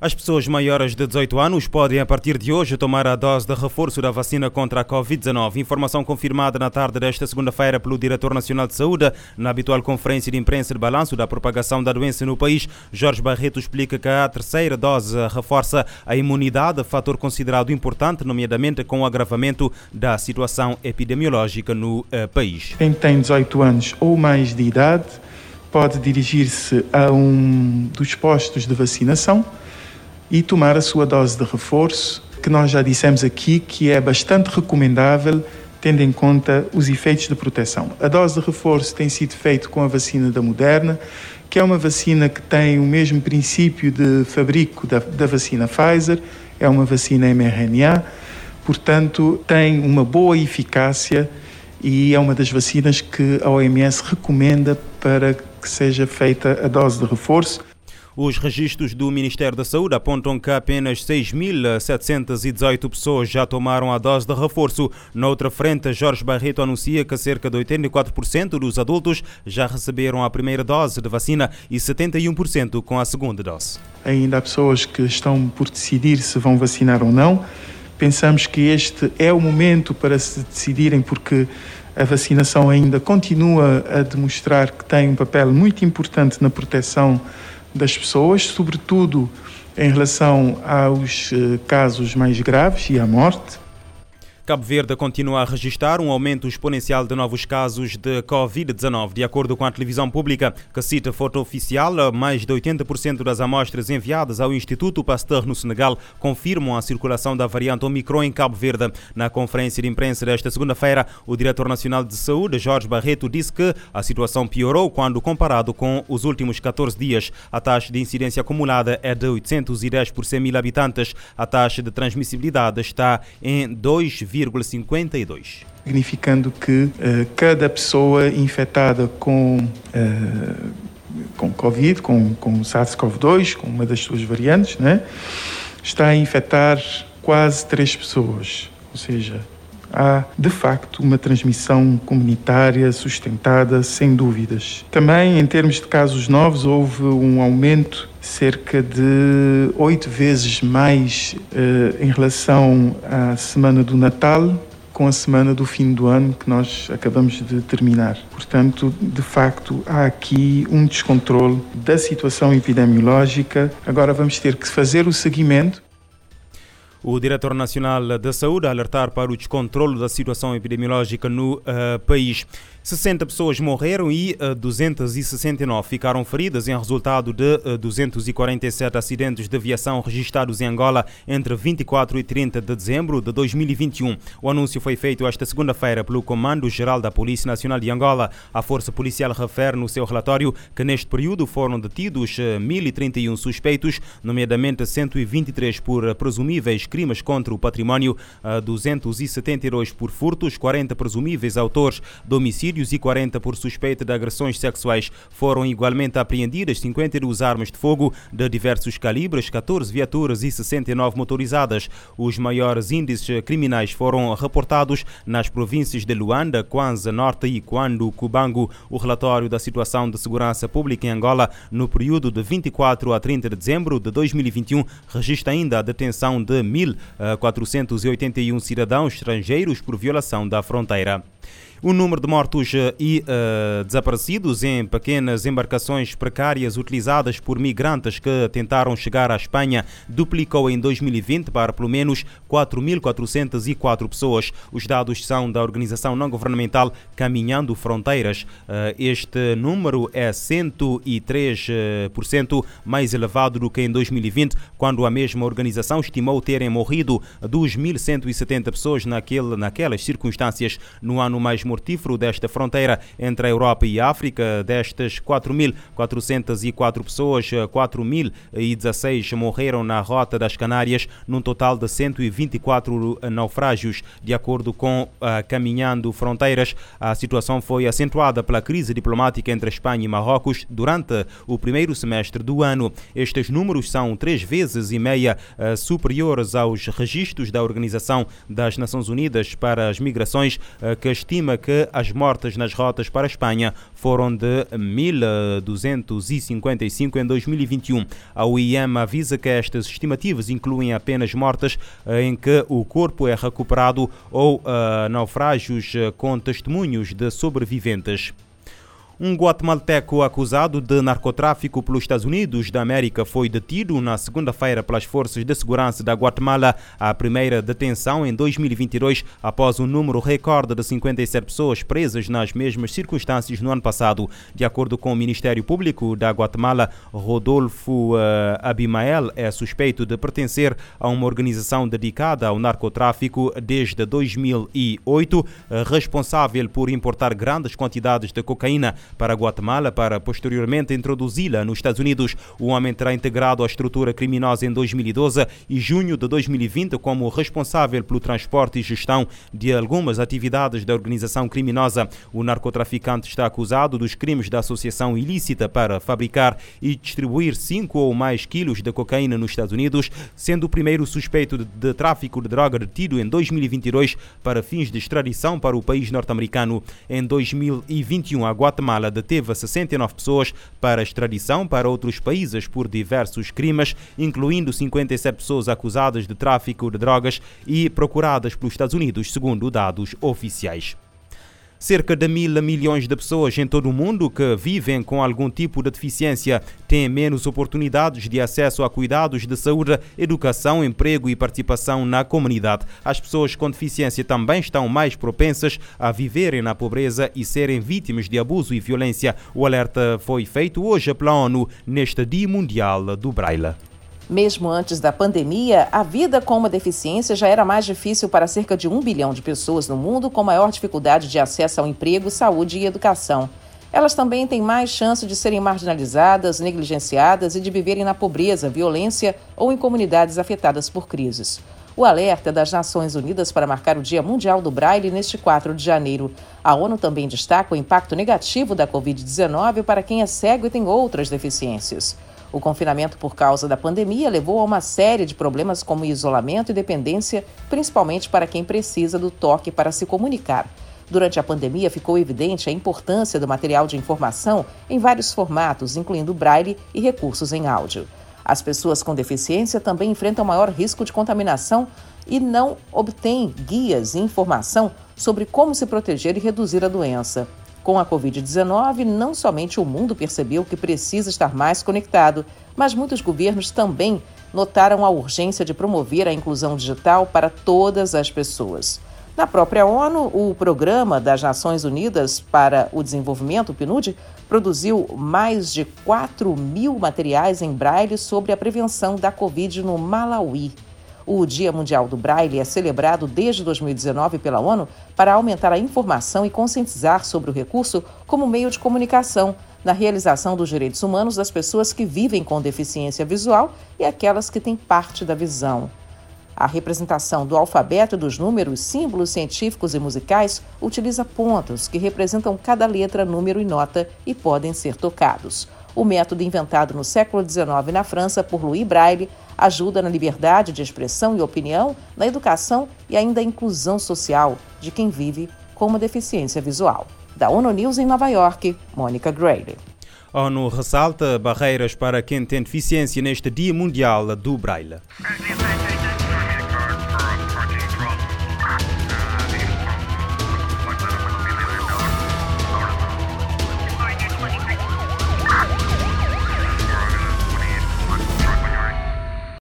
As pessoas maiores de 18 anos podem, a partir de hoje, tomar a dose de reforço da vacina contra a Covid-19. Informação confirmada na tarde desta segunda-feira pelo Diretor Nacional de Saúde, na habitual conferência de imprensa de balanço da propagação da doença no país. Jorge Barreto explica que a terceira dose reforça a imunidade, fator considerado importante, nomeadamente com o agravamento da situação epidemiológica no uh, país. Quem tem 18 anos ou mais de idade pode dirigir-se a um dos postos de vacinação e tomar a sua dose de reforço, que nós já dissemos aqui que é bastante recomendável tendo em conta os efeitos de proteção. A dose de reforço tem sido feita com a vacina da Moderna, que é uma vacina que tem o mesmo princípio de fabrico da, da vacina Pfizer, é uma vacina mRNA, portanto, tem uma boa eficácia e é uma das vacinas que a OMS recomenda para que seja feita a dose de reforço. Os registros do Ministério da Saúde apontam que apenas 6.718 pessoas já tomaram a dose de reforço. Na outra frente, Jorge Barreto anuncia que cerca de 84% dos adultos já receberam a primeira dose de vacina e 71% com a segunda dose. Ainda há pessoas que estão por decidir se vão vacinar ou não. Pensamos que este é o momento para se decidirem, porque a vacinação ainda continua a demonstrar que tem um papel muito importante na proteção das pessoas, sobretudo em relação aos eh, casos mais graves e à morte. Cabo Verde continua a registrar um aumento exponencial de novos casos de Covid-19. De acordo com a televisão pública, que cita foto oficial, mais de 80% das amostras enviadas ao Instituto Pasteur no Senegal confirmam a circulação da variante Omicron em Cabo Verde. Na conferência de imprensa desta segunda-feira, o diretor nacional de saúde, Jorge Barreto, disse que a situação piorou quando comparado com os últimos 14 dias. A taxa de incidência acumulada é de 810 por 100 mil habitantes. A taxa de transmissibilidade está em 2, 0,52. Significando que uh, cada pessoa infectada com, uh, com Covid, com, com SARS-CoV-2, com uma das suas variantes, né, está a infectar quase três pessoas. Ou seja, há de facto uma transmissão comunitária sustentada, sem dúvidas. Também, em termos de casos novos, houve um aumento cerca de oito vezes mais uh, em relação à semana do Natal com a semana do fim do ano que nós acabamos de terminar. Portanto, de facto, há aqui um descontrole da situação epidemiológica. Agora vamos ter que fazer o seguimento o diretor nacional da saúde a alertar para o descontrole da situação epidemiológica no uh, país. 60 pessoas morreram e uh, eh, 269 ficaram feridas em resultado de uh, eh, 247 acidentes de aviação registrados em Angola entre 24 e 30 de dezembro de 2021. O anúncio foi feito esta segunda-feira pelo Comando-Geral da Polícia Nacional de Angola. A Força Policial refere no seu relatório que neste período foram detidos 1.031 suspeitos, nomeadamente 123 por presumíveis crimes contra o património, 272 por furtos, 40 presumíveis autores de homicídios e 40 por suspeita de agressões sexuais. Foram igualmente apreendidas 52 armas de fogo de diversos calibres, 14 viaturas e 69 motorizadas. Os maiores índices criminais foram reportados nas províncias de Luanda, Kwanza Norte e Kwandu, Cubango. O relatório da situação de segurança pública em Angola no período de 24 a 30 de dezembro de 2021 registra ainda a detenção de 1.481 cidadãos estrangeiros por violação da fronteira. O número de mortos eh, e uh, desaparecidos em pequenas embarcações precárias utilizadas por migrantes que tentaram chegar à Espanha duplicou em 2020 para pelo menos 4.404 pessoas. Os dados são da organização não governamental Caminhando Fronteiras. Uh, este número é 103% mais elevado do que em 2020, quando a mesma organização estimou terem morrido 2.170 pessoas naquele, naquelas circunstâncias no ano mais mortífero desta fronteira entre a Europa e a África. Destas 4.404 pessoas, 4.016 morreram na Rota das Canárias, num total de 124 naufrágios. De acordo com a Caminhando Fronteiras, a situação foi acentuada pela crise diplomática entre Espanha e Marrocos durante o primeiro semestre do ano. Estes números são três vezes e meia superiores aos registros da Organização das Nações Unidas para as Migrações, que estima que as mortes nas rotas para a Espanha foram de 1.255 em 2021. A OIM avisa que estas estimativas incluem apenas mortes em que o corpo é recuperado ou uh, naufrágios com testemunhos de sobreviventes. Um guatemalteco acusado de narcotráfico pelos Estados Unidos da América foi detido na segunda-feira pelas forças de segurança da Guatemala, a primeira detenção em 2022 após um número recorde de 57 pessoas presas nas mesmas circunstâncias no ano passado. De acordo com o Ministério Público da Guatemala, Rodolfo uh, Abimael é suspeito de pertencer a uma organização dedicada ao narcotráfico desde 2008, uh, responsável por importar grandes quantidades de cocaína para Guatemala para posteriormente introduzi-la nos Estados Unidos. O homem terá integrado a estrutura criminosa em 2012 e junho de 2020 como responsável pelo transporte e gestão de algumas atividades da organização criminosa. O narcotraficante está acusado dos crimes da associação ilícita para fabricar e distribuir 5 ou mais quilos de cocaína nos Estados Unidos, sendo o primeiro suspeito de, de tráfico de droga detido em 2022 para fins de extradição para o país norte-americano. Em 2021, a Guatemala Guatemala deteve 69 pessoas para extradição para outros países por diversos crimes, incluindo 57 pessoas acusadas de tráfico de drogas e procuradas pelos Estados Unidos, segundo dados oficiais. Cerca de mil milhões de pessoas em todo o mundo que vivem com algum tipo de deficiência têm menos oportunidades de acesso a cuidados de saúde, educação, emprego e participação na comunidade. As pessoas com deficiência também estão mais propensas a viverem na pobreza e serem vítimas de abuso e violência. O alerta foi feito hoje pela ONU neste Dia Mundial do Braille. Mesmo antes da pandemia, a vida com uma deficiência já era mais difícil para cerca de um bilhão de pessoas no mundo com maior dificuldade de acesso ao emprego, saúde e educação. Elas também têm mais chance de serem marginalizadas, negligenciadas e de viverem na pobreza, violência ou em comunidades afetadas por crises. O alerta das Nações Unidas para marcar o Dia Mundial do Braille neste 4 de janeiro. A ONU também destaca o impacto negativo da Covid-19 para quem é cego e tem outras deficiências. O confinamento por causa da pandemia levou a uma série de problemas como isolamento e dependência, principalmente para quem precisa do toque para se comunicar. Durante a pandemia, ficou evidente a importância do material de informação em vários formatos, incluindo braille e recursos em áudio. As pessoas com deficiência também enfrentam maior risco de contaminação e não obtêm guias e informação sobre como se proteger e reduzir a doença. Com a Covid-19, não somente o mundo percebeu que precisa estar mais conectado, mas muitos governos também notaram a urgência de promover a inclusão digital para todas as pessoas. Na própria ONU, o Programa das Nações Unidas para o Desenvolvimento, o PNUD, produziu mais de 4 mil materiais em braille sobre a prevenção da Covid no Malawi. O Dia Mundial do Braille é celebrado desde 2019 pela ONU para aumentar a informação e conscientizar sobre o recurso como meio de comunicação na realização dos direitos humanos das pessoas que vivem com deficiência visual e aquelas que têm parte da visão. A representação do alfabeto dos números, símbolos científicos e musicais utiliza pontos que representam cada letra, número e nota e podem ser tocados. O método inventado no século XIX na França por Louis Braille ajuda na liberdade de expressão e opinião, na educação e ainda a inclusão social de quem vive com uma deficiência visual. Da ONU News em Nova York, Mônica Grayley. A ONU ressalta barreiras para quem tem deficiência neste Dia Mundial do Braille.